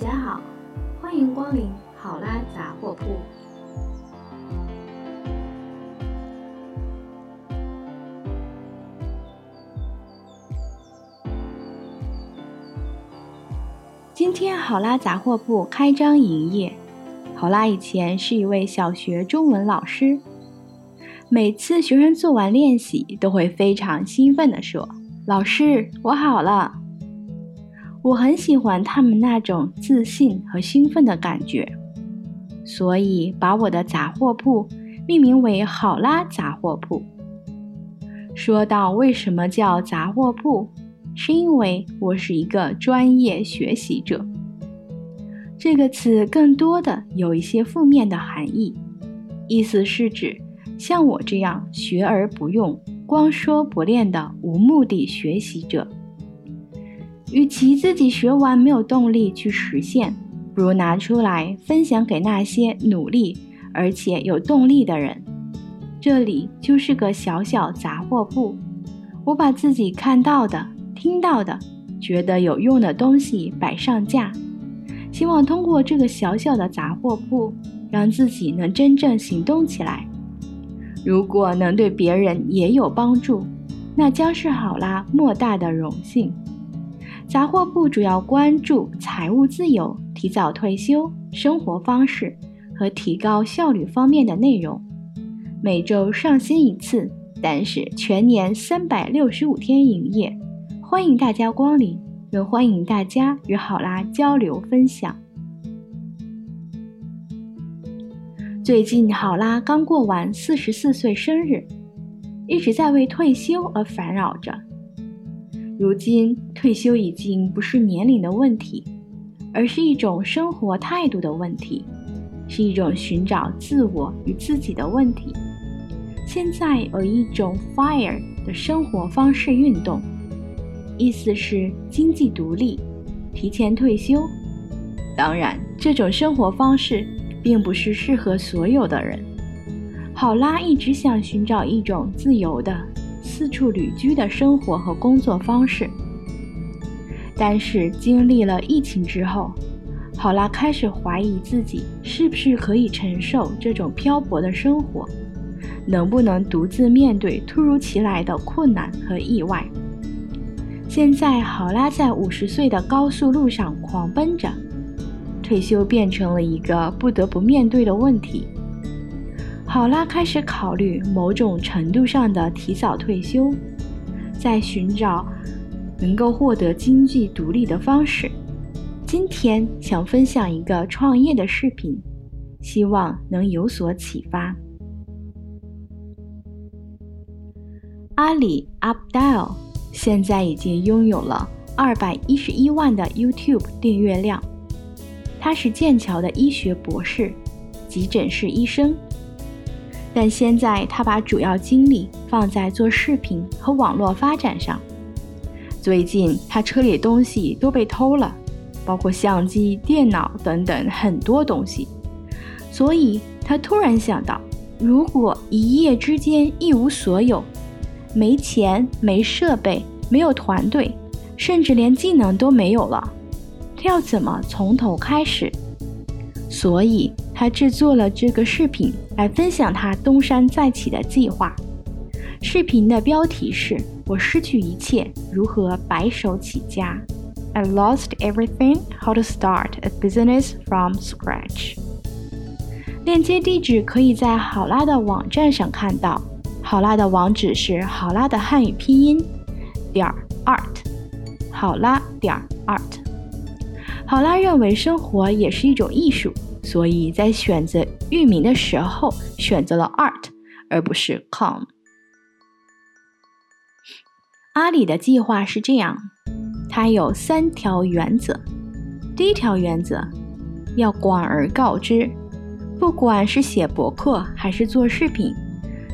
大家好，欢迎光临好啦杂货铺。今天好啦杂货铺开张营业。好啦以前是一位小学中文老师，每次学生做完练习，都会非常兴奋地说：“老师，我好了。”我很喜欢他们那种自信和兴奋的感觉，所以把我的杂货铺命名为“好啦杂货铺”。说到为什么叫杂货铺？是因为我是一个专业学习者。这个词更多的有一些负面的含义，意思是指像我这样学而不用、光说不练的无目的学习者。与其自己学完没有动力去实现，不如拿出来分享给那些努力而且有动力的人。这里就是个小小杂货铺，我把自己看到的。听到的、觉得有用的东西摆上架，希望通过这个小小的杂货铺，让自己能真正行动起来。如果能对别人也有帮助，那将是好啦莫大的荣幸。杂货铺主要关注财务自由、提早退休、生活方式和提高效率方面的内容。每周上新一次，但是全年三百六十五天营业。欢迎大家光临，也欢迎大家与好啦交流分享。最近好啦刚过完四十四岁生日，一直在为退休而烦扰着。如今退休已经不是年龄的问题，而是一种生活态度的问题，是一种寻找自我与自己的问题。现在有一种 “fire” 的生活方式运动。意思是经济独立，提前退休。当然，这种生活方式并不是适合所有的人。好啦，一直想寻找一种自由的、四处旅居的生活和工作方式。但是经历了疫情之后，好拉开始怀疑自己是不是可以承受这种漂泊的生活，能不能独自面对突如其来的困难和意外。现在，好拉在五十岁的高速路上狂奔着，退休变成了一个不得不面对的问题。好拉开始考虑某种程度上的提早退休，在寻找能够获得经济独立的方式。今天想分享一个创业的视频，希望能有所启发。阿里 Updial。现在已经拥有了二百一十一万的 YouTube 订阅量。他是剑桥的医学博士，急诊室医生。但现在他把主要精力放在做视频和网络发展上。最近他车里东西都被偷了，包括相机、电脑等等很多东西。所以他突然想到，如果一夜之间一无所有，没钱、没设备、没有团队，甚至连技能都没有了，他要怎么从头开始？所以他制作了这个视频来分享他东山再起的计划。视频的标题是“我失去一切，如何白手起家 ”？I lost everything. How to start a business from scratch？链接地址可以在好拉的网站上看到。好拉的网址是好拉的汉语拼音点 art，好拉点 art。好拉认为生活也是一种艺术，所以在选择域名的时候选择了 art 而不是 com。阿里的计划是这样，它有三条原则。第一条原则要广而告之，不管是写博客还是做视频。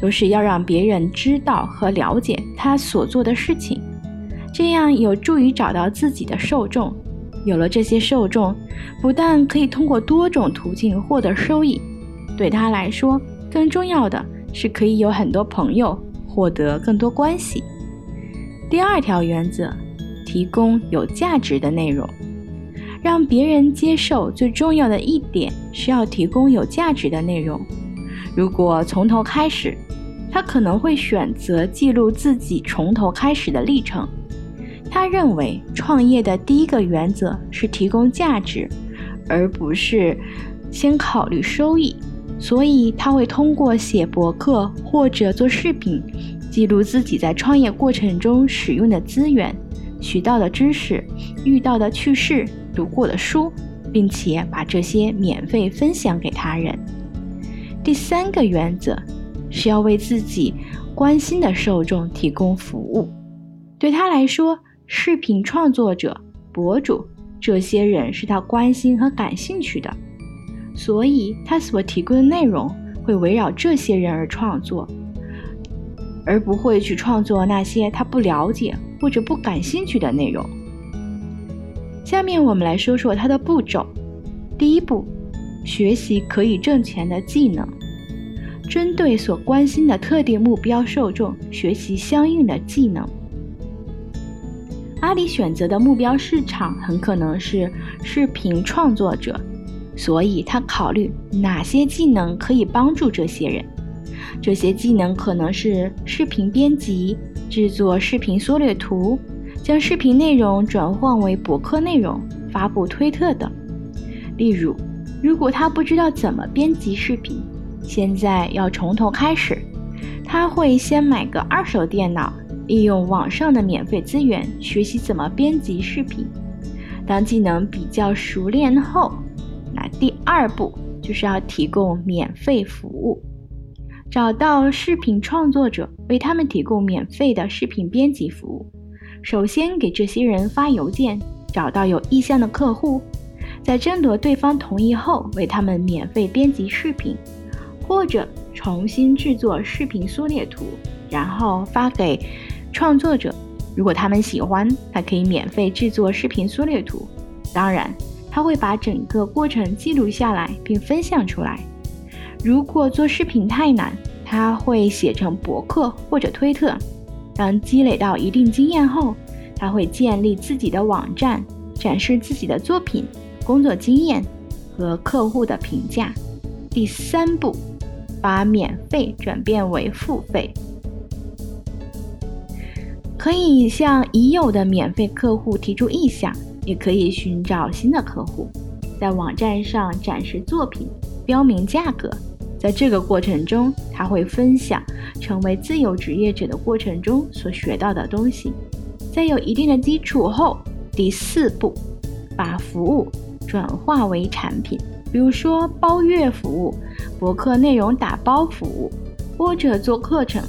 都是要让别人知道和了解他所做的事情，这样有助于找到自己的受众。有了这些受众，不但可以通过多种途径获得收益，对他来说，更重要的是可以有很多朋友，获得更多关系。第二条原则，提供有价值的内容，让别人接受最重要的一点是要提供有价值的内容。如果从头开始，他可能会选择记录自己从头开始的历程。他认为创业的第一个原则是提供价值，而不是先考虑收益。所以他会通过写博客或者做视频，记录自己在创业过程中使用的资源、学到的知识、遇到的趣事、读过的书，并且把这些免费分享给他人。第三个原则是要为自己关心的受众提供服务。对他来说，视频创作者、博主这些人是他关心和感兴趣的。所以，他所提供的内容会围绕这些人而创作，而不会去创作那些他不了解或者不感兴趣的内容。下面我们来说说他的步骤。第一步，学习可以挣钱的技能，针对所关心的特定目标受众学习相应的技能。阿里选择的目标市场很可能是视频创作者。所以他考虑哪些技能可以帮助这些人。这些技能可能是视频编辑、制作视频缩略图、将视频内容转换为博客内容、发布推特等。例如，如果他不知道怎么编辑视频，现在要从头开始，他会先买个二手电脑，利用网上的免费资源学习怎么编辑视频。当技能比较熟练后，那第二步就是要提供免费服务，找到视频创作者，为他们提供免费的视频编辑服务。首先给这些人发邮件，找到有意向的客户，在征得对方同意后，为他们免费编辑视频，或者重新制作视频缩略图，然后发给创作者。如果他们喜欢，他可以免费制作视频缩略图。当然。他会把整个过程记录下来并分享出来。如果做视频太难，他会写成博客或者推特。当积累到一定经验后，他会建立自己的网站，展示自己的作品、工作经验和客户的评价。第三步，把免费转变为付费。可以向已有的免费客户提出意向。也可以寻找新的客户，在网站上展示作品，标明价格。在这个过程中，他会分享成为自由职业者的过程中所学到的东西。在有一定的基础后，第四步，把服务转化为产品，比如说包月服务、博客内容打包服务，或者做课程，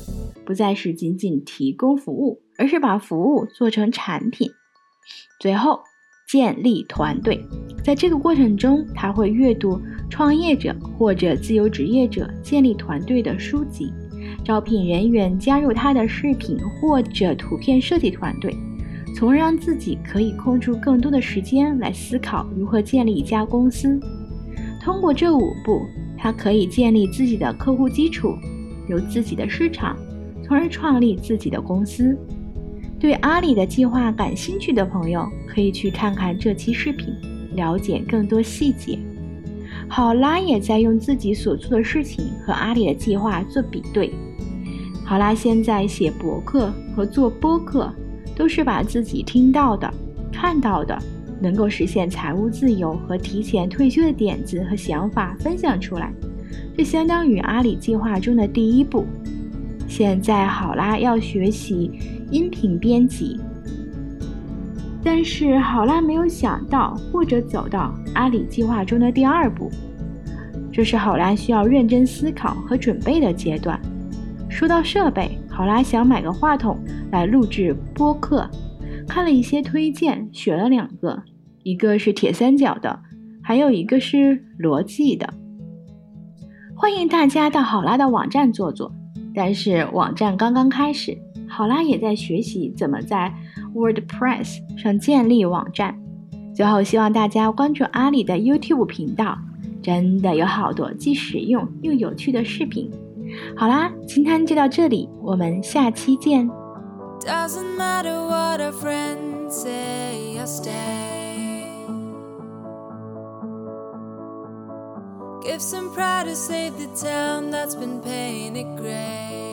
不再是仅仅提供服务，而是把服务做成产品。最后。建立团队，在这个过程中，他会阅读创业者或者自由职业者建立团队的书籍，招聘人员加入他的视频或者图片设计团队，从而让自己可以空出更多的时间来思考如何建立一家公司。通过这五步，他可以建立自己的客户基础，有自己的市场，从而创立自己的公司。对阿里的计划感兴趣的朋友，可以去看看这期视频，了解更多细节。好啦也在用自己所做的事情和阿里的计划做比对。好啦现在写博客和做播客，都是把自己听到的、看到的，能够实现财务自由和提前退休的点子和想法分享出来。这相当于阿里计划中的第一步。现在好啦要学习。音频编辑，但是好拉没有想到或者走到阿里计划中的第二步，这是好拉需要认真思考和准备的阶段。说到设备，好拉想买个话筒来录制播客，看了一些推荐，选了两个，一个是铁三角的，还有一个是罗技的。欢迎大家到好拉的网站坐坐，但是网站刚刚开始。考拉也在学习怎么在 WordPress 上建立网站。最后，希望大家关注阿里的 YouTube 频道，真的有好多既实用又有趣的视频。好啦，今天就到这里，我们下期见。Doesn't matter what a friend say or stay Give some pride to save the town that's been pain in gray